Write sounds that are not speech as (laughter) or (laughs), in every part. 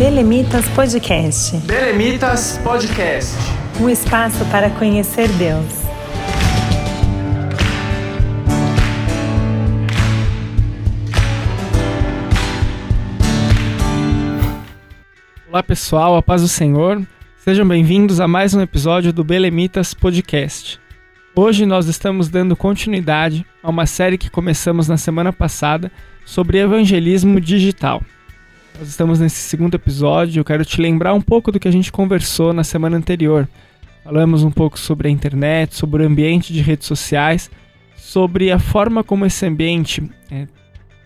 Belemitas Podcast. Belemitas Podcast. Um espaço para conhecer Deus. Olá pessoal, a paz do Senhor. Sejam bem-vindos a mais um episódio do Belemitas Podcast. Hoje nós estamos dando continuidade a uma série que começamos na semana passada sobre evangelismo digital. Nós estamos nesse segundo episódio. Eu quero te lembrar um pouco do que a gente conversou na semana anterior. Falamos um pouco sobre a internet, sobre o ambiente de redes sociais, sobre a forma como esse ambiente é,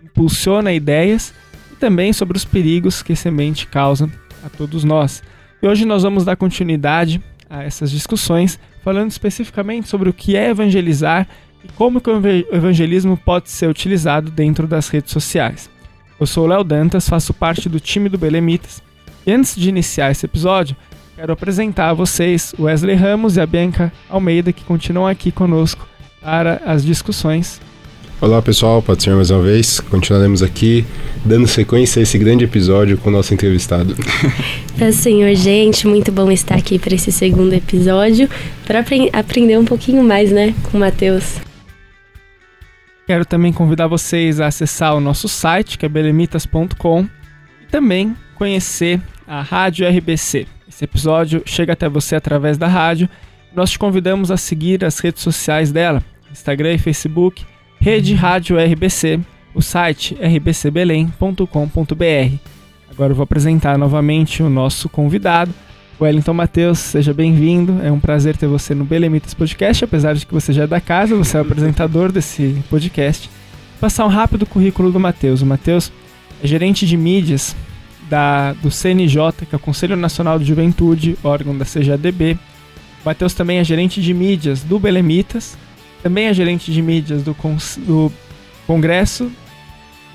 impulsiona ideias e também sobre os perigos que esse ambiente causa a todos nós. E hoje nós vamos dar continuidade a essas discussões, falando especificamente sobre o que é evangelizar e como o evangelismo pode ser utilizado dentro das redes sociais. Eu sou o Léo Dantas, faço parte do time do Belemitas, e antes de iniciar esse episódio, quero apresentar a vocês o Wesley Ramos e a Bianca Almeida, que continuam aqui conosco para as discussões Olá pessoal, pode ser mais uma vez. Continuaremos aqui dando sequência a esse grande episódio com o nosso entrevistado. É, (laughs) senhor, gente, muito bom estar aqui para esse segundo episódio, para apre aprender um pouquinho mais, né, com o Matheus. Quero também convidar vocês a acessar o nosso site, que é belemitas.com, e também conhecer a Rádio RBC. Esse episódio chega até você através da rádio. Nós te convidamos a seguir as redes sociais dela, Instagram e Facebook, Rede Rádio RBC, o site rbcbelém.com.br. Agora eu vou apresentar novamente o nosso convidado, Wellington Matheus, seja bem-vindo. É um prazer ter você no Belemitas Podcast, apesar de que você já é da casa, você é o apresentador desse podcast. Vou passar um rápido currículo do Matheus. O Matheus é gerente de mídias da, do CNJ, que é o Conselho Nacional de Juventude, órgão da CJDB. O Matheus também é gerente de mídias do Belemitas, também é gerente de mídias do, Cons do Congresso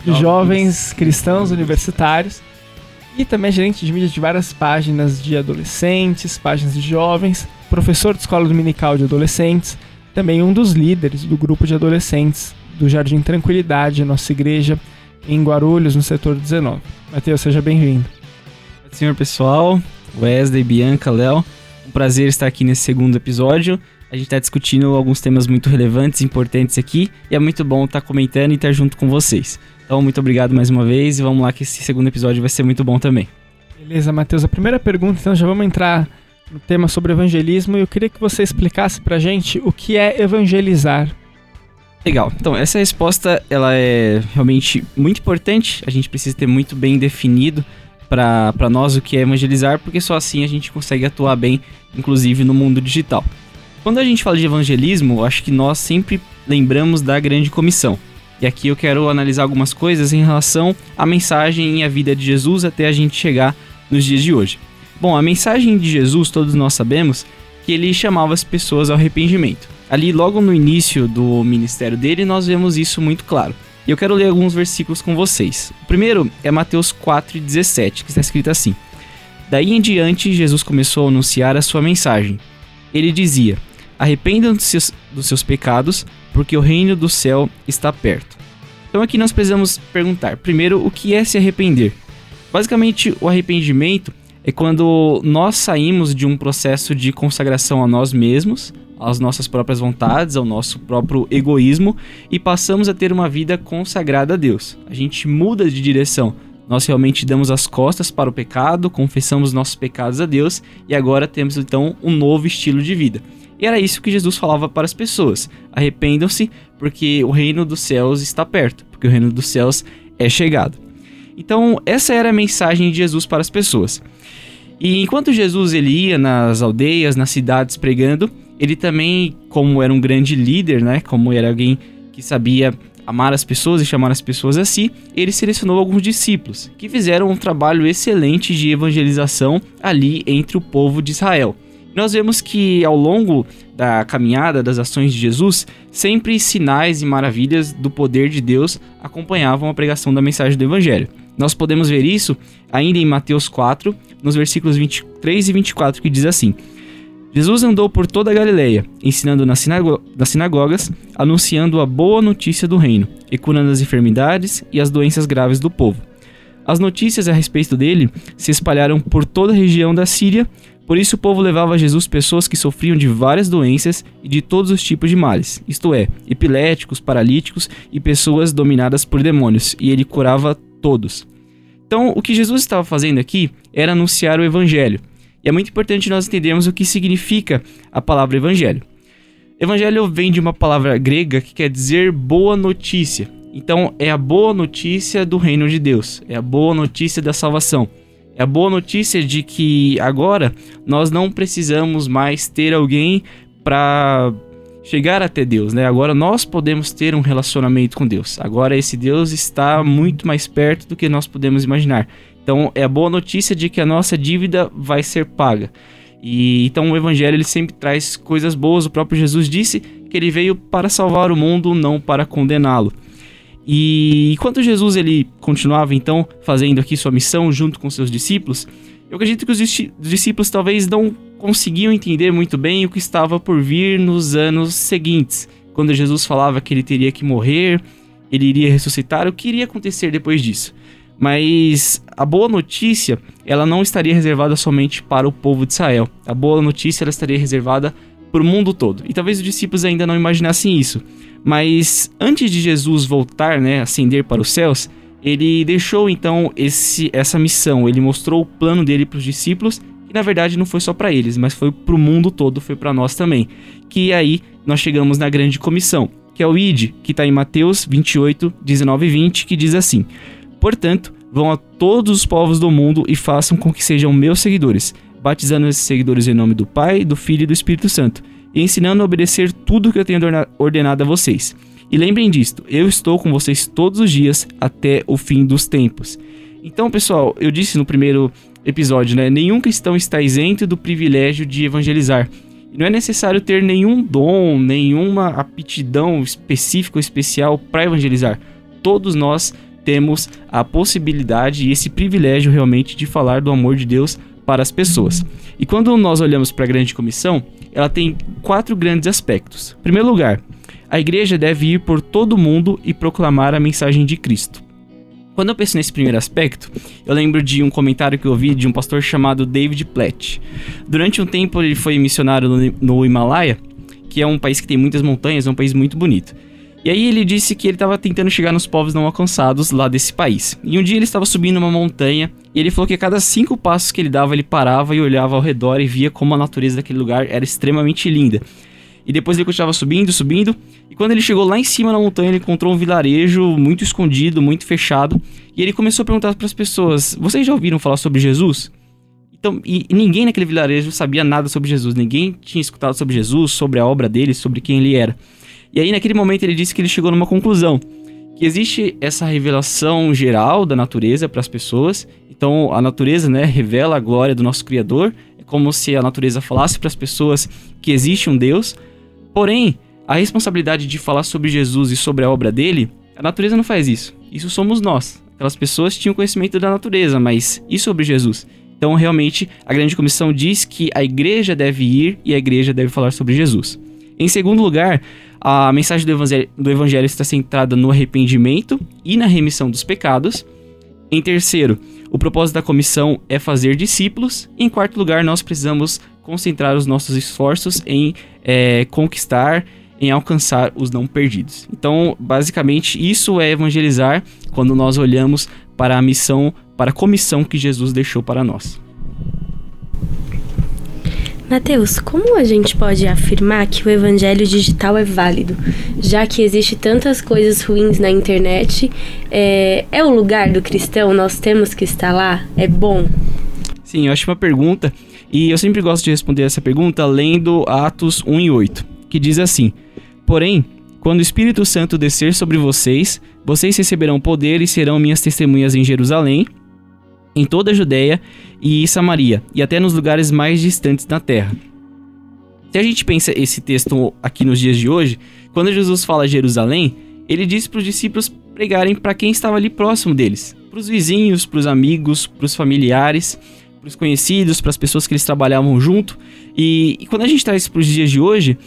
de Jovens, Jovens Cristãos Universitários e também é gerente de mídias de várias páginas de adolescentes, páginas de jovens, professor de escola dominical de adolescentes, também um dos líderes do grupo de adolescentes do Jardim Tranquilidade, nossa igreja em Guarulhos, no setor 19. Matheus, seja bem-vindo. Senhor pessoal, Wesley, Bianca, Léo, um prazer estar aqui nesse segundo episódio a gente está discutindo alguns temas muito relevantes, importantes aqui, e é muito bom estar tá comentando e estar junto com vocês. Então, muito obrigado mais uma vez e vamos lá que esse segundo episódio vai ser muito bom também. Beleza, Matheus. A primeira pergunta, então, já vamos entrar no tema sobre evangelismo e eu queria que você explicasse pra gente o que é evangelizar. Legal. Então, essa resposta ela é realmente muito importante. A gente precisa ter muito bem definido para nós o que é evangelizar, porque só assim a gente consegue atuar bem, inclusive no mundo digital. Quando a gente fala de evangelismo, acho que nós sempre lembramos da grande comissão. E aqui eu quero analisar algumas coisas em relação à mensagem e à vida de Jesus até a gente chegar nos dias de hoje. Bom, a mensagem de Jesus, todos nós sabemos que ele chamava as pessoas ao arrependimento. Ali, logo no início do ministério dele, nós vemos isso muito claro. E eu quero ler alguns versículos com vocês. O primeiro é Mateus 4,17, que está escrito assim: Daí em diante, Jesus começou a anunciar a sua mensagem. Ele dizia: Arrependam dos seus, dos seus pecados, porque o reino do céu está perto. Então aqui nós precisamos perguntar, primeiro, o que é se arrepender? Basicamente, o arrependimento é quando nós saímos de um processo de consagração a nós mesmos, às nossas próprias vontades, ao nosso próprio egoísmo e passamos a ter uma vida consagrada a Deus. A gente muda de direção. Nós realmente damos as costas para o pecado, confessamos nossos pecados a Deus e agora temos então um novo estilo de vida. E era isso que Jesus falava para as pessoas: arrependam-se, porque o reino dos céus está perto, porque o reino dos céus é chegado. Então, essa era a mensagem de Jesus para as pessoas. E enquanto Jesus ele ia nas aldeias, nas cidades pregando, ele também, como era um grande líder, né, como era alguém que sabia amar as pessoas e chamar as pessoas a si, ele selecionou alguns discípulos que fizeram um trabalho excelente de evangelização ali entre o povo de Israel. Nós vemos que ao longo da caminhada das ações de Jesus, sempre sinais e maravilhas do poder de Deus acompanhavam a pregação da mensagem do Evangelho. Nós podemos ver isso ainda em Mateus 4, nos versículos 23 e 24, que diz assim: Jesus andou por toda a Galileia, ensinando nas, nas sinagogas, anunciando a boa notícia do reino e curando as enfermidades e as doenças graves do povo. As notícias a respeito dele se espalharam por toda a região da Síria, por isso o povo levava a Jesus pessoas que sofriam de várias doenças e de todos os tipos de males, isto é, epiléticos, paralíticos e pessoas dominadas por demônios, e ele curava todos. Então, o que Jesus estava fazendo aqui era anunciar o evangelho. E é muito importante nós entendermos o que significa a palavra evangelho. Evangelho vem de uma palavra grega que quer dizer boa notícia. Então, é a boa notícia do reino de Deus, é a boa notícia da salvação. É a boa notícia de que agora nós não precisamos mais ter alguém para chegar até Deus, né? Agora nós podemos ter um relacionamento com Deus. Agora esse Deus está muito mais perto do que nós podemos imaginar. Então é a boa notícia de que a nossa dívida vai ser paga. E então o evangelho ele sempre traz coisas boas. O próprio Jesus disse que ele veio para salvar o mundo, não para condená-lo. E enquanto Jesus ele continuava então fazendo aqui sua missão junto com seus discípulos, eu acredito que os discípulos talvez não conseguiam entender muito bem o que estava por vir nos anos seguintes, quando Jesus falava que ele teria que morrer, ele iria ressuscitar, o que iria acontecer depois disso. Mas a boa notícia, ela não estaria reservada somente para o povo de Israel. A boa notícia ela estaria reservada para o mundo todo. E talvez os discípulos ainda não imaginassem isso. Mas antes de Jesus voltar, né, ascender para os céus, ele deixou então esse, essa missão. Ele mostrou o plano dele para os discípulos, que na verdade não foi só para eles, mas foi para o mundo todo, foi para nós também. Que aí nós chegamos na grande comissão, que é o ID, que está em Mateus 28, 19 e 20, que diz assim: Portanto, vão a todos os povos do mundo e façam com que sejam meus seguidores, batizando esses seguidores em nome do Pai, do Filho e do Espírito Santo, e ensinando a obedecer tudo que eu tenho ordenado a vocês. E lembrem disto, eu estou com vocês todos os dias até o fim dos tempos. Então, pessoal, eu disse no primeiro episódio, né? Nenhum cristão está isento do privilégio de evangelizar. Não é necessário ter nenhum dom, nenhuma aptidão específica ou especial para evangelizar. Todos nós temos a possibilidade e esse privilégio realmente de falar do amor de Deus para as pessoas. E quando nós olhamos para a grande comissão, ela tem quatro grandes aspectos. Em primeiro lugar, a igreja deve ir por todo o mundo e proclamar a mensagem de Cristo. Quando eu penso nesse primeiro aspecto, eu lembro de um comentário que eu ouvi de um pastor chamado David Platt. Durante um tempo ele foi missionário no, Himalaia, que é um país que tem muitas montanhas, é um país muito bonito. E aí ele disse que ele estava tentando chegar nos povos não alcançados lá desse país. E um dia ele estava subindo uma montanha e ele falou que a cada cinco passos que ele dava ele parava e olhava ao redor e via como a natureza daquele lugar era extremamente linda. E depois ele continuava subindo, subindo. E quando ele chegou lá em cima na montanha, ele encontrou um vilarejo muito escondido, muito fechado. E ele começou a perguntar para as pessoas: Vocês já ouviram falar sobre Jesus? Então, e, e, ninguém naquele vilarejo sabia nada sobre Jesus. Ninguém tinha escutado sobre Jesus, sobre a obra dele, sobre quem ele era. E aí, naquele momento, ele disse que ele chegou numa conclusão: que existe essa revelação geral da natureza para as pessoas. Então, a natureza, né, revela a glória do nosso Criador. É como se a natureza falasse para as pessoas que existe um Deus. Porém, a responsabilidade de falar sobre Jesus e sobre a obra dele, a natureza não faz isso. Isso somos nós. Aquelas pessoas tinham conhecimento da natureza, mas e sobre Jesus? Então, realmente, a grande comissão diz que a igreja deve ir e a igreja deve falar sobre Jesus. Em segundo lugar, a mensagem do evangelho, do evangelho está centrada no arrependimento e na remissão dos pecados. Em terceiro, o propósito da comissão é fazer discípulos. Em quarto lugar, nós precisamos concentrar os nossos esforços em é, conquistar, em alcançar os não perdidos. Então, basicamente, isso é evangelizar quando nós olhamos para a missão, para a comissão que Jesus deixou para nós. Mateus, como a gente pode afirmar que o evangelho digital é válido, já que existe tantas coisas ruins na internet? É, é o lugar do cristão? Nós temos que estar lá? É bom? Sim, eu acho uma pergunta e eu sempre gosto de responder essa pergunta lendo Atos 1 e 8, que diz assim: Porém, quando o Espírito Santo descer sobre vocês, vocês receberão poder e serão minhas testemunhas em Jerusalém, em toda a Judéia e Samaria, e até nos lugares mais distantes da terra. Se a gente pensa esse texto aqui nos dias de hoje, quando Jesus fala Jerusalém, ele diz para os discípulos pregarem para quem estava ali próximo deles, para os vizinhos, para os amigos, para os familiares, para os conhecidos, para as pessoas que eles trabalhavam junto. E, e quando a gente traz para os dias de hoje,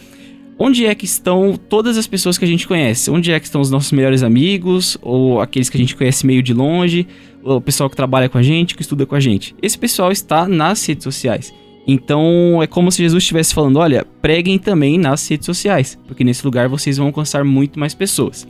onde é que estão todas as pessoas que a gente conhece? Onde é que estão os nossos melhores amigos ou aqueles que a gente conhece meio de longe? O pessoal que trabalha com a gente, que estuda com a gente. Esse pessoal está nas redes sociais. Então é como se Jesus estivesse falando: olha, preguem também nas redes sociais, porque nesse lugar vocês vão alcançar muito mais pessoas.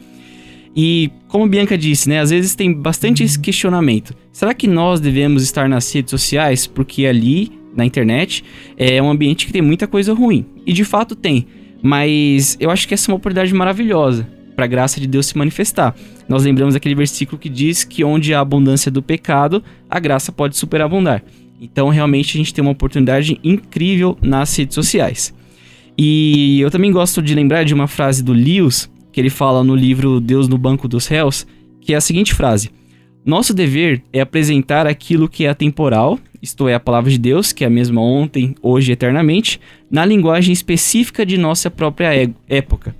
E como Bianca disse, né, às vezes tem bastante esse questionamento. Será que nós devemos estar nas redes sociais porque ali na internet é um ambiente que tem muita coisa ruim? E de fato tem. Mas eu acho que essa é uma oportunidade maravilhosa para a graça de Deus se manifestar. Nós lembramos aquele versículo que diz que onde há abundância do pecado, a graça pode superabundar. Então, realmente, a gente tem uma oportunidade incrível nas redes sociais. E eu também gosto de lembrar de uma frase do Lewis, que ele fala no livro Deus no Banco dos Réus, que é a seguinte frase: Nosso dever é apresentar aquilo que é atemporal, isto é, a palavra de Deus, que é a mesma ontem, hoje e eternamente, na linguagem específica de nossa própria época.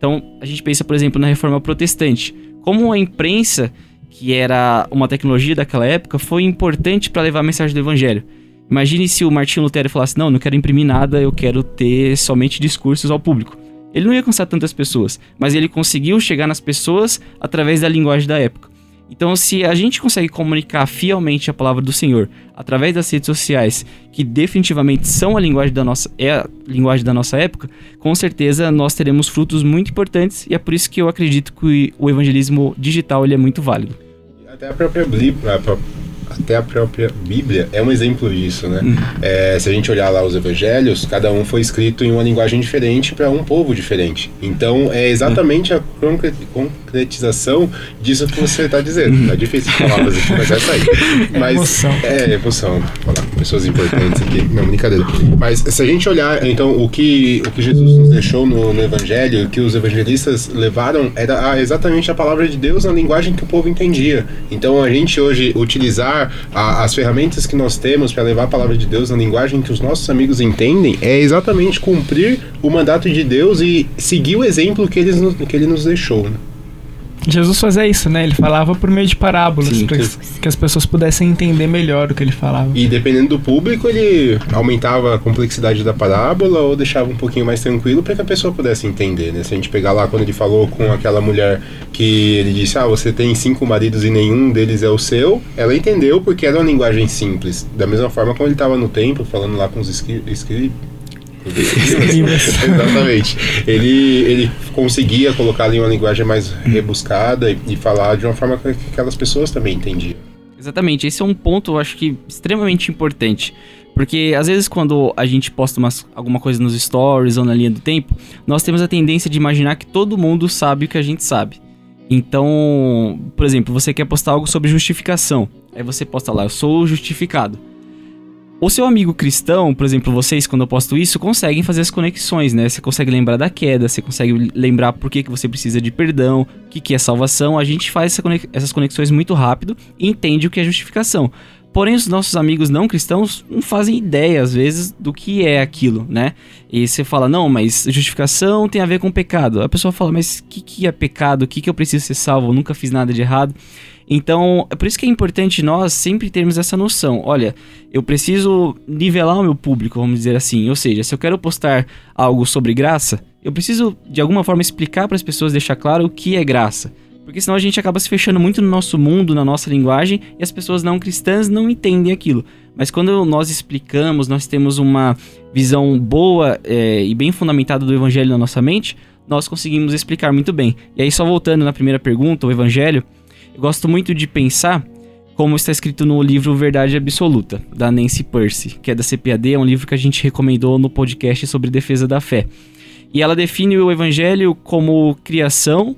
Então, a gente pensa, por exemplo, na reforma protestante. Como a imprensa, que era uma tecnologia daquela época, foi importante para levar a mensagem do evangelho. Imagine se o Martinho Lutero falasse: Não, não quero imprimir nada, eu quero ter somente discursos ao público. Ele não ia alcançar tantas pessoas, mas ele conseguiu chegar nas pessoas através da linguagem da época. Então, se a gente consegue comunicar fielmente a palavra do Senhor através das redes sociais, que definitivamente são a linguagem da nossa é a linguagem da nossa época, com certeza nós teremos frutos muito importantes e é por isso que eu acredito que o evangelismo digital ele é muito válido. Até a própria Bíblia, até a própria Bíblia é um exemplo disso, né? Uhum. É, se a gente olhar lá os evangelhos, cada um foi escrito em uma linguagem diferente para um povo diferente. Então é exatamente a concretização disso que você está dizendo. Tá difícil falar, mas aqui, mas é sair. (laughs) Mas, emoção. É, emoção. Falar com pessoas importantes aqui. Não, brincadeira. Mas se a gente olhar, então, o que, o que Jesus nos deixou no, no Evangelho, que os evangelistas levaram, era a, exatamente a palavra de Deus na linguagem que o povo entendia. Então, a gente hoje utilizar a, as ferramentas que nós temos para levar a palavra de Deus na linguagem que os nossos amigos entendem é exatamente cumprir o mandato de Deus e seguir o exemplo que, eles, que ele nos deixou. Né? Jesus fazia isso, né? Ele falava por meio de parábolas, para que as pessoas pudessem entender melhor o que ele falava. E dependendo do público, ele aumentava a complexidade da parábola ou deixava um pouquinho mais tranquilo para que a pessoa pudesse entender, né? Se a gente pegar lá quando ele falou com aquela mulher que ele disse: "Ah, você tem cinco maridos e nenhum deles é o seu", ela entendeu porque era uma linguagem simples. Da mesma forma como ele estava no templo falando lá com os escribas (laughs) Exatamente. Ele, ele conseguia colocar ali uma linguagem mais rebuscada e, e, falar de uma forma que aquelas pessoas também entendiam. Exatamente. Esse é um ponto, eu acho que, extremamente importante. Porque às vezes quando a gente posta umas, alguma coisa nos stories ou na linha do tempo, nós temos a tendência de imaginar que todo mundo sabe o que a gente sabe. Então, por exemplo, você quer postar algo sobre justificação. Aí você posta lá, eu sou justificado. O seu amigo cristão, por exemplo, vocês, quando eu posto isso, conseguem fazer as conexões, né? Você consegue lembrar da queda, você consegue lembrar por que, que você precisa de perdão, o que, que é salvação. A gente faz essa conex essas conexões muito rápido e entende o que é justificação. Porém, os nossos amigos não cristãos não fazem ideia, às vezes, do que é aquilo, né? E você fala, não, mas justificação tem a ver com pecado. A pessoa fala, mas o que, que é pecado? O que, que eu preciso ser salvo? Eu nunca fiz nada de errado. Então, é por isso que é importante nós sempre termos essa noção. Olha, eu preciso nivelar o meu público, vamos dizer assim. Ou seja, se eu quero postar algo sobre graça, eu preciso de alguma forma explicar para as pessoas, deixar claro o que é graça. Porque senão a gente acaba se fechando muito no nosso mundo, na nossa linguagem, e as pessoas não cristãs não entendem aquilo. Mas quando nós explicamos, nós temos uma visão boa é, e bem fundamentada do evangelho na nossa mente, nós conseguimos explicar muito bem. E aí, só voltando na primeira pergunta, o evangelho, gosto muito de pensar como está escrito no livro Verdade Absoluta, da Nancy Percy, que é da CPAD, é um livro que a gente recomendou no podcast sobre defesa da fé. E ela define o evangelho como criação,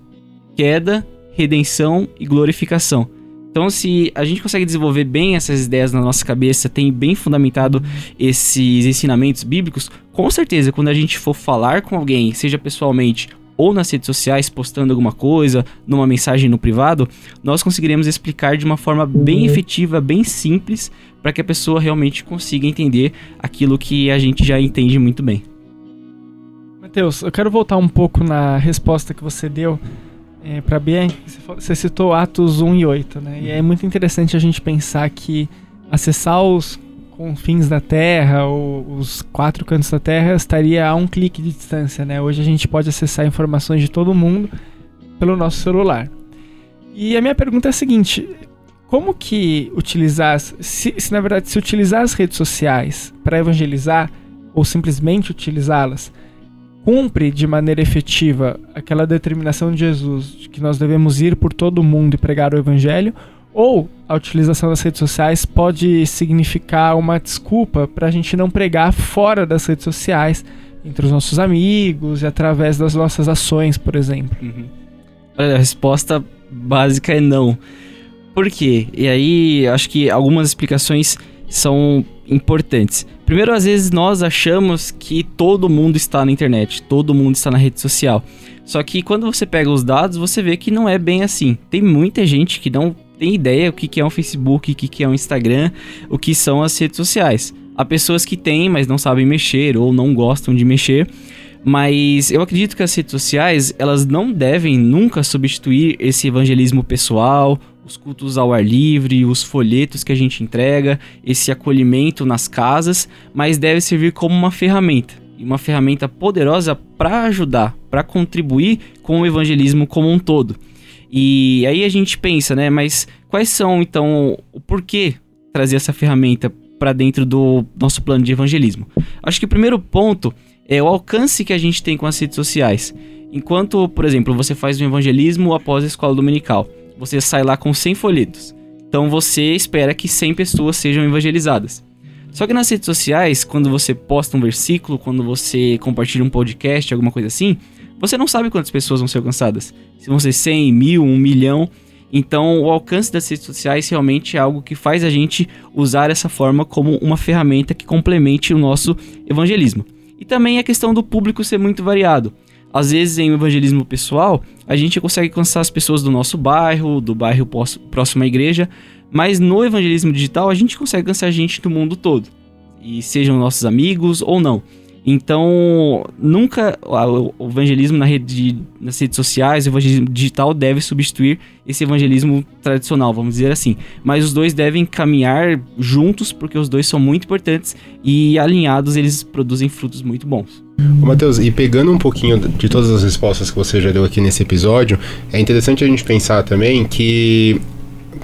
queda, redenção e glorificação. Então, se a gente consegue desenvolver bem essas ideias na nossa cabeça, tem bem fundamentado esses ensinamentos bíblicos, com certeza, quando a gente for falar com alguém, seja pessoalmente ou nas redes sociais postando alguma coisa, numa mensagem no privado, nós conseguiremos explicar de uma forma bem efetiva, bem simples, para que a pessoa realmente consiga entender aquilo que a gente já entende muito bem. Matheus, eu quero voltar um pouco na resposta que você deu é, para Bien. Você citou Atos 1 e 8, né? E é muito interessante a gente pensar que acessar os confins da Terra, ou os quatro cantos da Terra, estaria a um clique de distância, né? Hoje a gente pode acessar informações de todo mundo pelo nosso celular. E a minha pergunta é a seguinte: como que utilizar, se, se na verdade se utilizar as redes sociais para evangelizar ou simplesmente utilizá-las, cumpre de maneira efetiva aquela determinação de Jesus de que nós devemos ir por todo o mundo e pregar o evangelho, ou a utilização das redes sociais pode significar uma desculpa para a gente não pregar fora das redes sociais, entre os nossos amigos e através das nossas ações, por exemplo. Uhum. Olha, a resposta básica é não. Por quê? E aí, acho que algumas explicações são importantes. Primeiro, às vezes nós achamos que todo mundo está na internet, todo mundo está na rede social. Só que quando você pega os dados, você vê que não é bem assim. Tem muita gente que não tem ideia o que é um Facebook, o que é um Instagram, o que são as redes sociais. Há pessoas que têm, mas não sabem mexer ou não gostam de mexer. Mas eu acredito que as redes sociais, elas não devem nunca substituir esse evangelismo pessoal, os cultos ao ar livre, os folhetos que a gente entrega, esse acolhimento nas casas, mas deve servir como uma ferramenta, e uma ferramenta poderosa para ajudar, para contribuir com o evangelismo como um todo. E aí a gente pensa, né, mas quais são então o porquê trazer essa ferramenta para dentro do nosso plano de evangelismo? Acho que o primeiro ponto é o alcance que a gente tem com as redes sociais. Enquanto, por exemplo, você faz um evangelismo após a escola dominical, você sai lá com 100 folhetos. Então você espera que 100 pessoas sejam evangelizadas. Só que nas redes sociais, quando você posta um versículo, quando você compartilha um podcast, alguma coisa assim, você não sabe quantas pessoas vão ser alcançadas. Se vão ser 100, mil, um milhão. Então, o alcance das redes sociais realmente é algo que faz a gente usar essa forma como uma ferramenta que complemente o nosso evangelismo. E também a questão do público ser muito variado. Às vezes, em evangelismo pessoal, a gente consegue alcançar as pessoas do nosso bairro, do bairro próximo à igreja, mas no evangelismo digital a gente consegue alcançar gente do mundo todo, e sejam nossos amigos ou não. Então, nunca o evangelismo na rede, nas redes sociais, o evangelismo digital deve substituir esse evangelismo tradicional, vamos dizer assim. Mas os dois devem caminhar juntos, porque os dois são muito importantes e alinhados eles produzem frutos muito bons. Matheus, e pegando um pouquinho de todas as respostas que você já deu aqui nesse episódio, é interessante a gente pensar também que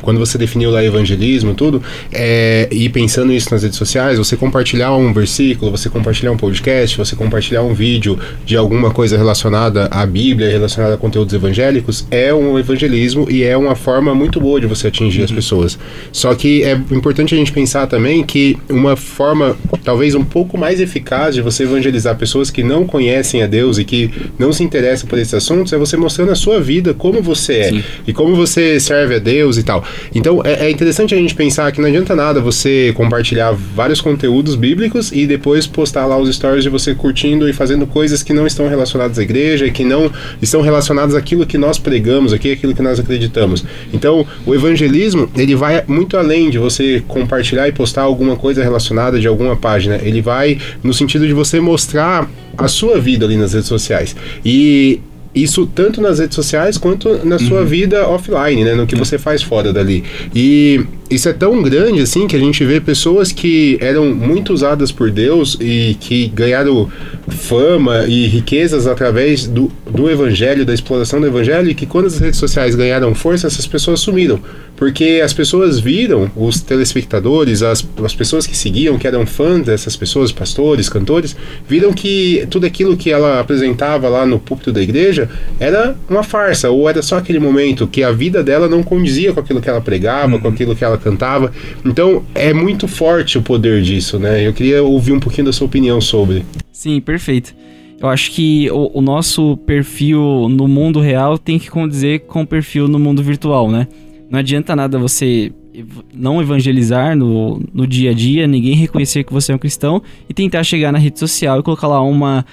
quando você definiu lá evangelismo, tudo, é, e pensando isso nas redes sociais, você compartilhar um versículo, você compartilhar um podcast, você compartilhar um vídeo de alguma coisa relacionada à Bíblia, relacionada a conteúdos evangélicos, é um evangelismo e é uma forma muito boa de você atingir uhum. as pessoas. Só que é importante a gente pensar também que uma forma talvez um pouco mais eficaz de você evangelizar pessoas que não conhecem a Deus e que não se interessam por esses assuntos é você mostrando a sua vida, como você é Sim. e como você serve a Deus e tal. Então é, é, interessante a gente pensar que não adianta nada você compartilhar vários conteúdos bíblicos e depois postar lá os stories de você curtindo e fazendo coisas que não estão relacionadas à igreja e que não estão relacionadas àquilo que nós pregamos aqui, aquilo que nós acreditamos. Então o evangelismo ele vai muito além de você compartilhar e postar alguma coisa relacionada de alguma página. Ele vai no sentido de você mostrar a sua vida ali nas redes sociais. E isso tanto nas redes sociais quanto na sua uhum. vida offline, né? No que você faz fora dali. E isso é tão grande assim que a gente vê pessoas que eram muito usadas por Deus e que ganharam fama e riquezas através do, do evangelho, da exploração do evangelho, e que quando as redes sociais ganharam força, essas pessoas sumiram. Porque as pessoas viram, os telespectadores, as, as pessoas que seguiam, que eram fãs dessas pessoas, pastores, cantores, viram que tudo aquilo que ela apresentava lá no púlpito da igreja era uma farsa, ou era só aquele momento que a vida dela não condizia com aquilo que ela pregava, uhum. com aquilo que ela cantava. Então é muito forte o poder disso, né? Eu queria ouvir um pouquinho da sua opinião sobre. Sim, perfeito. Eu acho que o, o nosso perfil no mundo real tem que condizer com o perfil no mundo virtual, né? Não adianta nada você não evangelizar no, no dia a dia, ninguém reconhecer que você é um cristão e tentar chegar na rede social e colocar lá uma,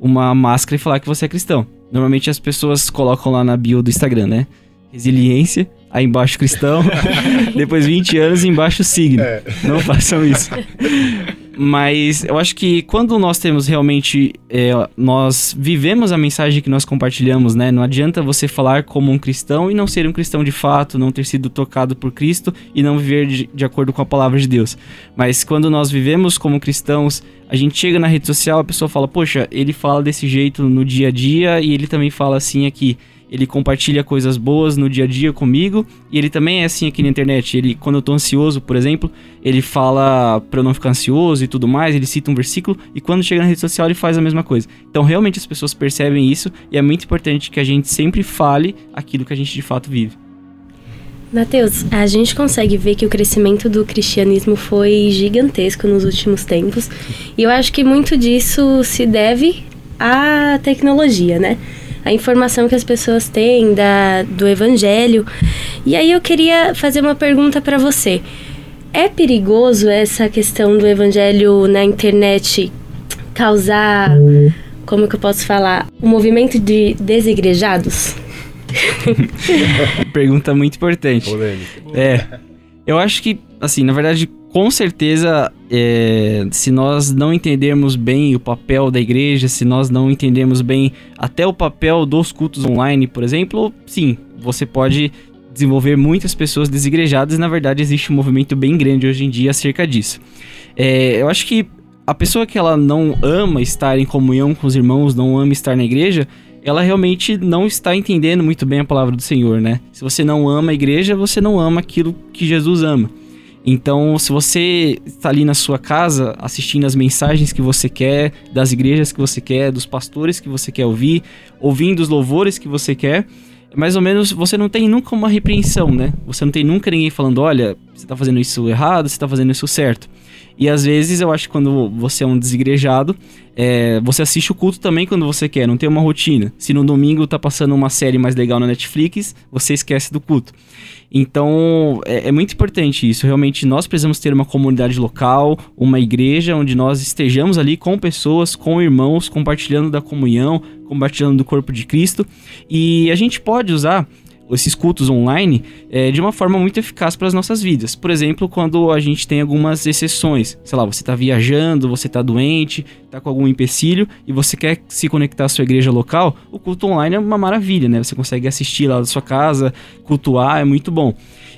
uma máscara e falar que você é cristão. Normalmente as pessoas colocam lá na bio do Instagram, né? Resiliência, aí embaixo cristão, (laughs) depois 20 anos embaixo signo. É. Não façam isso. Mas eu acho que quando nós temos realmente. É, nós vivemos a mensagem que nós compartilhamos, né? Não adianta você falar como um cristão e não ser um cristão de fato, não ter sido tocado por Cristo e não viver de, de acordo com a palavra de Deus. Mas quando nós vivemos como cristãos, a gente chega na rede social, a pessoa fala, poxa, ele fala desse jeito no dia a dia e ele também fala assim aqui ele compartilha coisas boas no dia a dia comigo, e ele também é assim aqui na internet. Ele, quando eu tô ansioso, por exemplo, ele fala pra eu não ficar ansioso e tudo mais, ele cita um versículo, e quando chega na rede social ele faz a mesma coisa. Então realmente as pessoas percebem isso, e é muito importante que a gente sempre fale aquilo que a gente de fato vive. Mateus, a gente consegue ver que o crescimento do cristianismo foi gigantesco nos últimos tempos. E eu acho que muito disso se deve à tecnologia, né? A informação que as pessoas têm da, do evangelho. E aí eu queria fazer uma pergunta para você. É perigoso essa questão do evangelho na internet causar, como que eu posso falar, um movimento de desigrejados? (laughs) Pergunta muito importante. Polêmica. É. Eu acho que, assim, na verdade, com certeza, é, se nós não entendermos bem o papel da igreja, se nós não entendermos bem até o papel dos cultos online, por exemplo, sim, você pode desenvolver muitas pessoas desigrejadas e, na verdade, existe um movimento bem grande hoje em dia acerca disso. É, eu acho que a pessoa que ela não ama estar em comunhão com os irmãos, não ama estar na igreja, ela realmente não está entendendo muito bem a palavra do Senhor, né? Se você não ama a igreja, você não ama aquilo que Jesus ama. Então, se você está ali na sua casa assistindo as mensagens que você quer, das igrejas que você quer, dos pastores que você quer ouvir, ouvindo os louvores que você quer, mais ou menos você não tem nunca uma repreensão, né? Você não tem nunca ninguém falando, olha, você está fazendo isso errado, você está fazendo isso certo. E às vezes eu acho que quando você é um desigrejado, é, você assiste o culto também quando você quer, não tem uma rotina. Se no domingo tá passando uma série mais legal na Netflix, você esquece do culto. Então é, é muito importante isso. Realmente nós precisamos ter uma comunidade local, uma igreja onde nós estejamos ali com pessoas, com irmãos, compartilhando da comunhão, compartilhando do corpo de Cristo. E a gente pode usar esses cultos online é, de uma forma muito eficaz para as nossas vidas. Por exemplo, quando a gente tem algumas exceções, sei lá, você está viajando, você está doente, está com algum empecilho e você quer se conectar à sua igreja local, o culto online é uma maravilha, né? Você consegue assistir lá da sua casa, cultuar, é muito bom.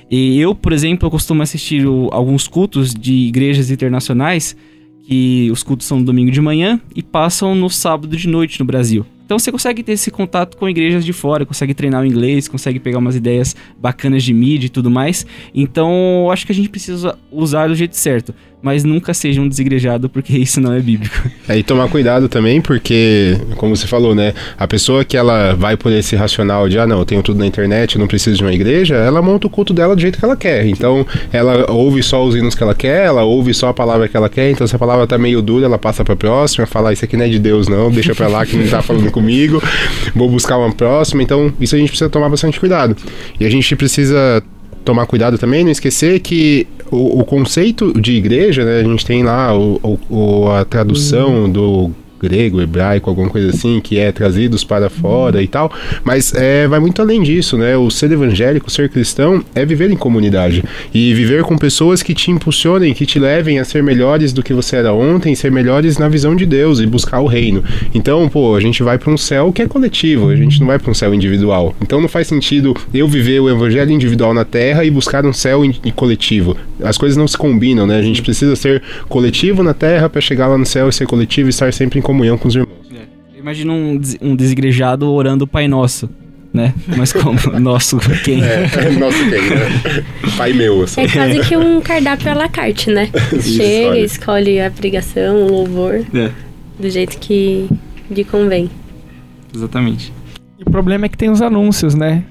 E eu, por exemplo, eu costumo assistir o, alguns cultos de igrejas internacionais que os cultos são no domingo de manhã e passam no sábado de noite no Brasil. Então você consegue ter esse contato com igrejas de fora, consegue treinar o inglês, consegue pegar umas ideias bacanas de mídia e tudo mais. Então acho que a gente precisa usar do jeito certo, mas nunca seja um desigrejado, porque (laughs) isso não é bíblico. É, e tomar cuidado também, porque, como você falou, né? A pessoa que ela vai por esse racional de, ah, não, eu tenho tudo na internet, eu não preciso de uma igreja, ela monta o culto dela do jeito que ela quer. Então, ela ouve só os hinos que ela quer, ela ouve só a palavra que ela quer, então se a palavra tá meio dura, ela passa pra próxima, fala, isso aqui não é de Deus, não, deixa pra lá que não tá falando comigo, vou buscar uma próxima. Então, isso a gente precisa tomar bastante cuidado. E a gente precisa tomar cuidado também, não esquecer que o, o conceito de igreja, né, a gente tem lá o, o, a tradução do grego, hebraico, alguma coisa assim, que é trazidos para fora e tal, mas é, vai muito além disso, né? O ser evangélico, ser cristão, é viver em comunidade e viver com pessoas que te impulsionem, que te levem a ser melhores do que você era ontem, ser melhores na visão de Deus e buscar o reino. Então, pô, a gente vai para um céu que é coletivo, a gente não vai para um céu individual. Então não faz sentido eu viver o evangelho individual na terra e buscar um céu coletivo. As coisas não se combinam, né? A gente precisa ser coletivo na terra para chegar lá no céu e ser coletivo e estar sempre em comunhão com os irmãos. Imagina um, des- um desigrejado orando o Pai Nosso, né? Mas como (laughs) nosso quem? É, (laughs) nosso quem, né? Pai meu, assim. É quase que um cardápio à la carte, né? (laughs) Chega, olha. escolhe a pregação, o louvor, É, do jeito que lhe convém. exatamente. E o problema é que tem os anúncios, né?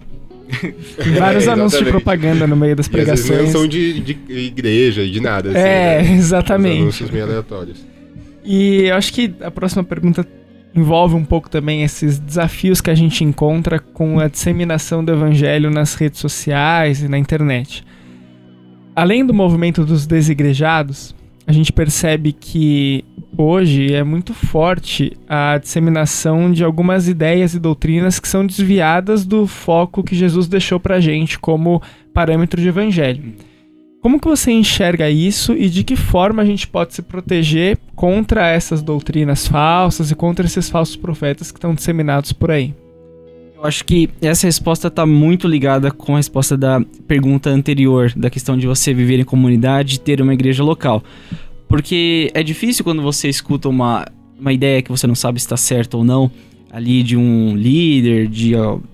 Tem vários É, anúncios de propaganda no meio das E às vezes não pregações. são de, de igreja, de nada. Assim, É, né? Os exatamente. anúncios meio aleatórios. E eu acho que a próxima pergunta envolve um pouco também esses desafios que a gente encontra com a disseminação do evangelho nas redes sociais e na internet. Além do movimento dos desigrejados, a gente percebe que hoje é muito forte a disseminação de algumas ideias e doutrinas que são desviadas do foco que Jesus deixou pra gente como parâmetro de evangelho. Como que você enxerga isso e de que forma a gente pode se proteger contra essas doutrinas falsas e contra esses falsos profetas que estão disseminados por aí? Eu acho que essa resposta está muito ligada com a resposta da pergunta anterior, da questão de você viver em comunidade e ter uma igreja local. Porque é difícil quando você escuta uma, uma ideia que você não sabe se está certa ou não, ali de um líder, de,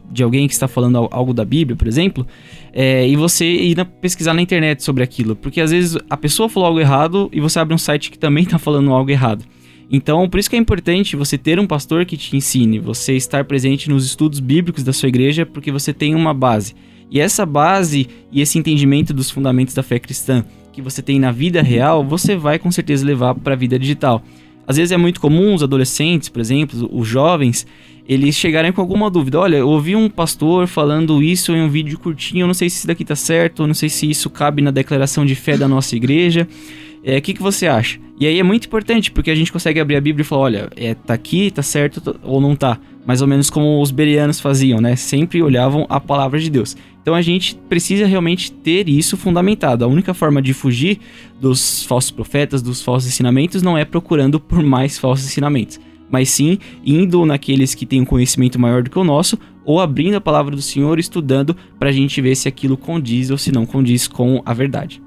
de alguém que está falando algo da Bíblia, por exemplo, é, e você ir pesquisar na internet sobre aquilo. Porque às vezes a pessoa falou algo errado e você abre um site que também está (laughs) falando algo errado. Então, por isso que é importante você ter um pastor que te ensine, você estar presente nos estudos bíblicos da sua igreja, porque você tem uma base. E essa base e esse entendimento dos fundamentos da fé cristã que você tem na vida real, você vai com certeza levar para a vida digital. Às vezes é muito comum os adolescentes, por exemplo, os jovens, eles chegarem com alguma dúvida. Olha, eu ouvi um pastor falando isso em um vídeo curtinho, eu não sei se isso daqui tá certo, eu não sei se isso cabe na declaração de fé da nossa igreja. É, o que, que você acha? E aí é muito importante, porque a gente consegue abrir a Bíblia e falar, olha, é, tá aqui, tá certo ou não tá. Mais ou menos como os berianos faziam, né? Sempre olhavam a palavra de Deus. Então a gente precisa realmente ter isso fundamentado. A única forma de fugir dos falsos profetas, dos falsos ensinamentos, não é procurando por mais falsos ensinamentos, mas sim indo naqueles que têm um conhecimento maior do que o nosso, ou abrindo a palavra do Senhor, estudando para a gente ver se aquilo condiz ou se não condiz com a verdade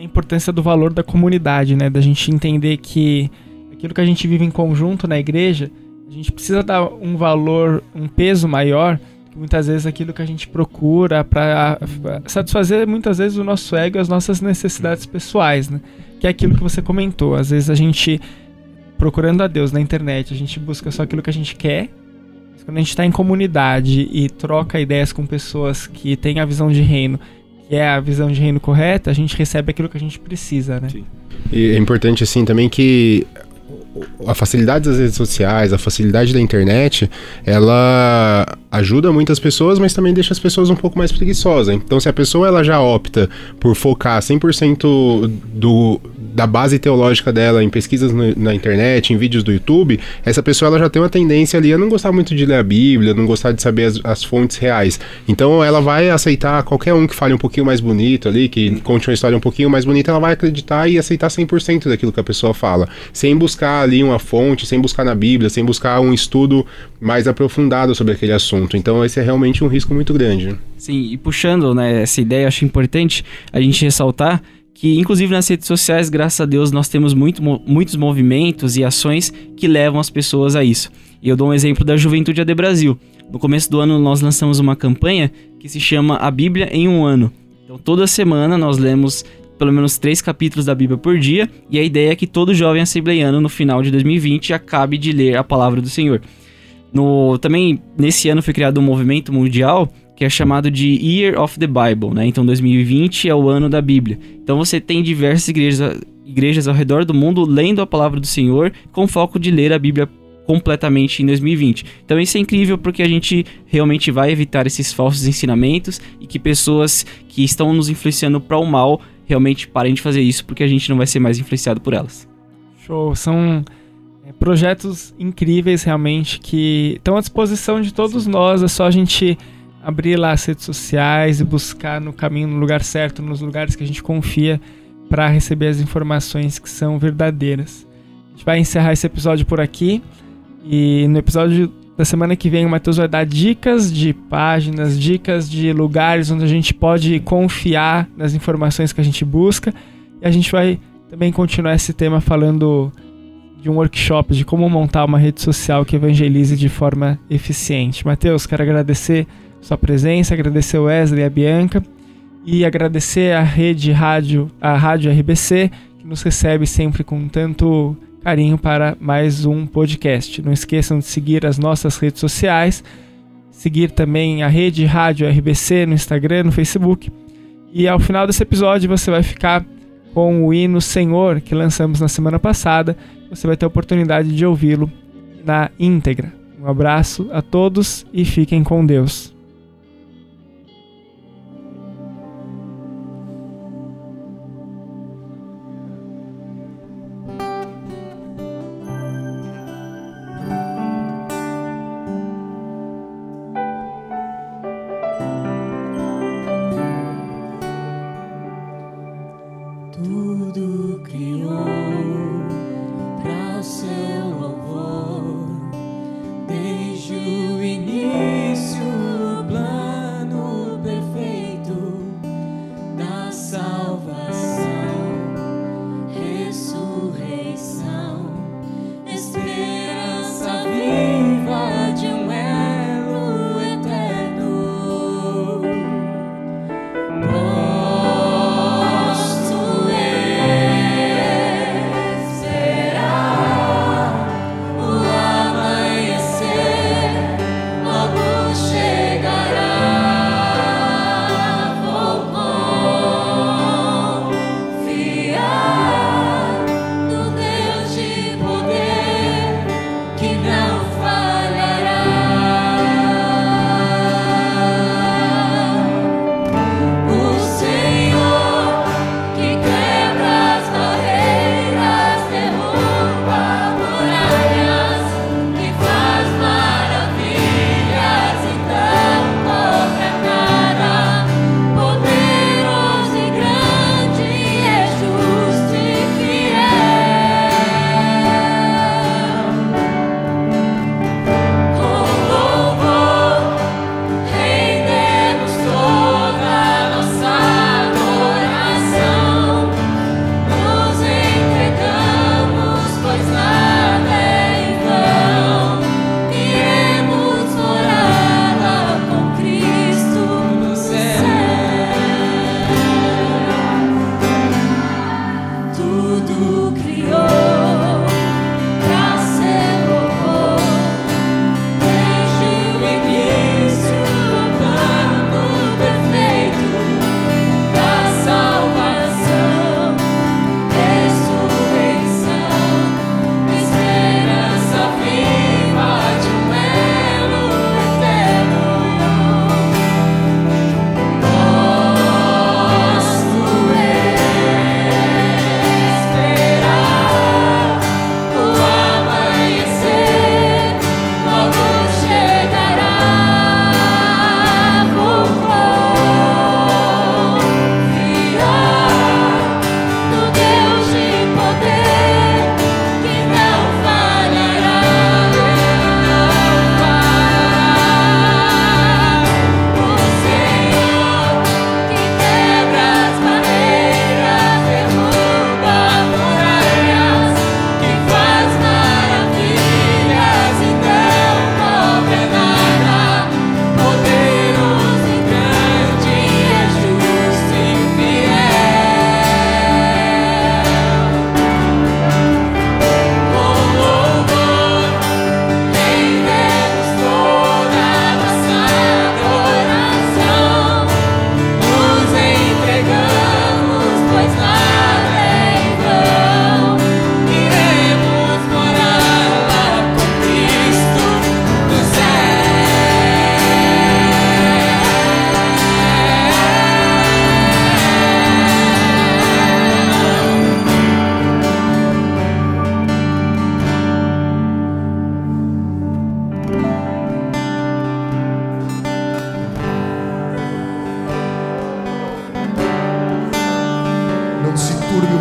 a importância do valor da comunidade, né? Da gente entender que aquilo que a gente vive em conjunto na igreja, a gente precisa dar um valor, um peso maior que muitas vezes aquilo que a gente procura para satisfazer muitas vezes o nosso ego e as nossas necessidades pessoais, né? Que é aquilo que você comentou. Às vezes a gente procurando a Deus na internet, a gente busca só aquilo que a gente quer. Mas quando a gente está em comunidade e troca ideias com pessoas que têm a visão de reino que é a visão de reino correta, a gente recebe aquilo que a gente precisa, né? Sim. E é importante, assim, também que a facilidade das redes sociais, a facilidade da internet, ela ajuda muitas pessoas, mas também deixa as pessoas um pouco mais preguiçosas. Então, se a pessoa ela já opta por focar 100% do, da base teológica dela em pesquisas no, na internet, em vídeos do YouTube, essa pessoa ela já tem uma tendência ali a não gostar muito de ler a Bíblia, não gostar de saber as, as fontes reais. Então, ela vai aceitar qualquer um que fale um pouquinho mais bonito ali, que conte uma história um pouquinho mais bonita, ela vai acreditar e aceitar 100% daquilo que a pessoa fala, sem buscar ali uma fonte, sem buscar na Bíblia, sem buscar um estudo mais aprofundado sobre aquele assunto. Então esse é realmente um risco muito grande. Sim, e puxando né, essa ideia, acho importante a gente ressaltar que, inclusive nas redes sociais, graças a Deus, nós temos muito, muitos movimentos e ações que levam as pessoas a isso. E eu dou um exemplo da Juventude AD Brasil. No começo do ano, nós lançamos uma campanha que se chama A Bíblia em um Ano. Então, toda semana nós lemos pelo menos três capítulos da Bíblia por dia, e a ideia é que todo jovem assembleiano no final de 2020 acabe de ler a palavra do Senhor. No, também nesse ano foi criado um movimento mundial que é chamado de Year of the Bible, né? Então 2020 é o ano da Bíblia. Então você tem diversas igrejas, igrejas ao redor do mundo lendo a palavra do Senhor com foco de ler a Bíblia completamente em 2020. Então isso é incrível porque a gente realmente vai evitar esses falsos ensinamentos e que pessoas que estão nos influenciando para o mal realmente parem de fazer isso, porque a gente não vai ser mais influenciado por elas. Show, são é, projetos incríveis realmente que estão à disposição de todos Sim. nós, é só a gente abrir lá as redes sociais e buscar no caminho, no lugar certo, nos lugares que a gente confia para receber as informações que são verdadeiras. A gente vai encerrar esse episódio por aqui e no episódio da semana que vem o Matheus vai dar dicas de páginas, dicas de lugares onde a gente pode confiar nas informações que a gente busca. E a gente vai também continuar esse tema falando de um workshop de como montar uma rede social que evangelize de forma eficiente. Matheus, quero agradecer sua presença, agradecer o Wesley e a Bianca e agradecer a rede rádio, a Rádio RBC, que nos recebe sempre com tanto carinho para mais um podcast. Não esqueçam de seguir as nossas redes sociais, seguir também a rede Rádio RBC no Instagram, no Facebook. E ao final desse episódio você vai ficar com o hino Senhor que lançamos na semana passada. Você vai ter a oportunidade de ouvi-lo na íntegra. Um abraço a todos e fiquem com Deus.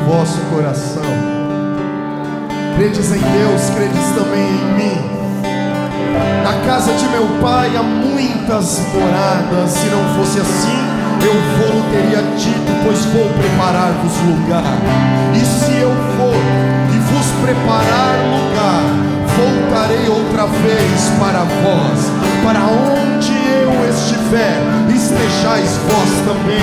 Vosso coração. Credes em Deus, credes também em mim. Na casa de meu pai há muitas moradas, se não fosse assim, eu vou teria dito, pois vou preparar-vos lugar. E se eu for e vos preparar lugar, voltarei outra vez para vós, para onde eu estiver, estejais vós também.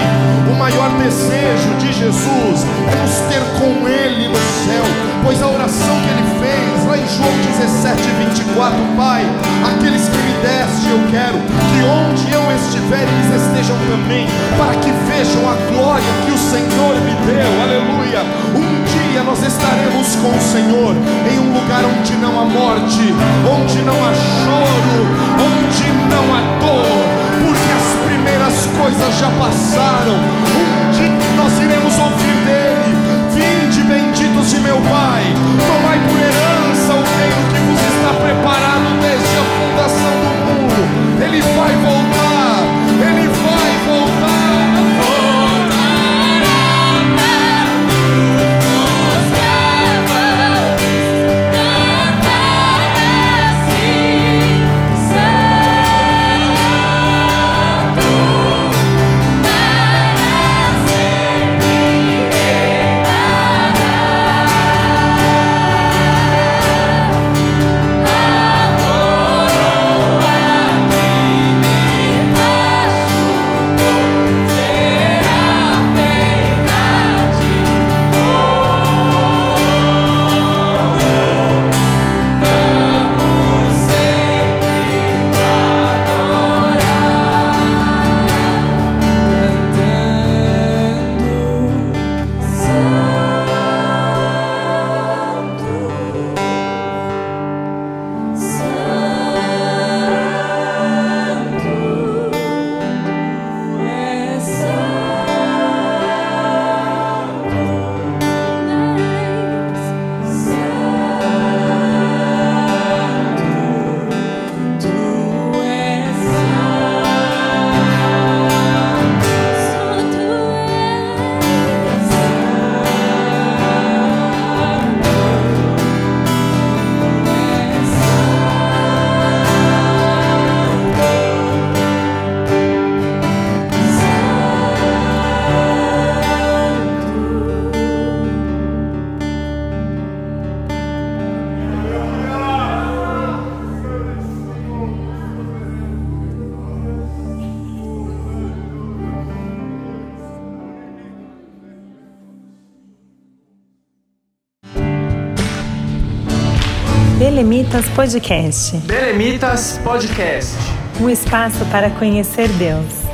O maior desejo de Jesus é nos ter com Ele no céu, pois a oração que Ele fez lá em João 17, 24, Pai, aqueles que me deste eu quero que onde eu estiver eles estejam também, para que vejam a glória que o Senhor me deu, aleluia. Um dia nós estaremos com o Senhor em um lugar onde não há morte, onde não há choro, onde não há dor, porque as primeiras coisas já passaram. Um dia nós iremos ouvir dele: Vinde, benditos de meu Pai, Belemitas Podcast. Belemitas Podcast. Um espaço para conhecer Deus.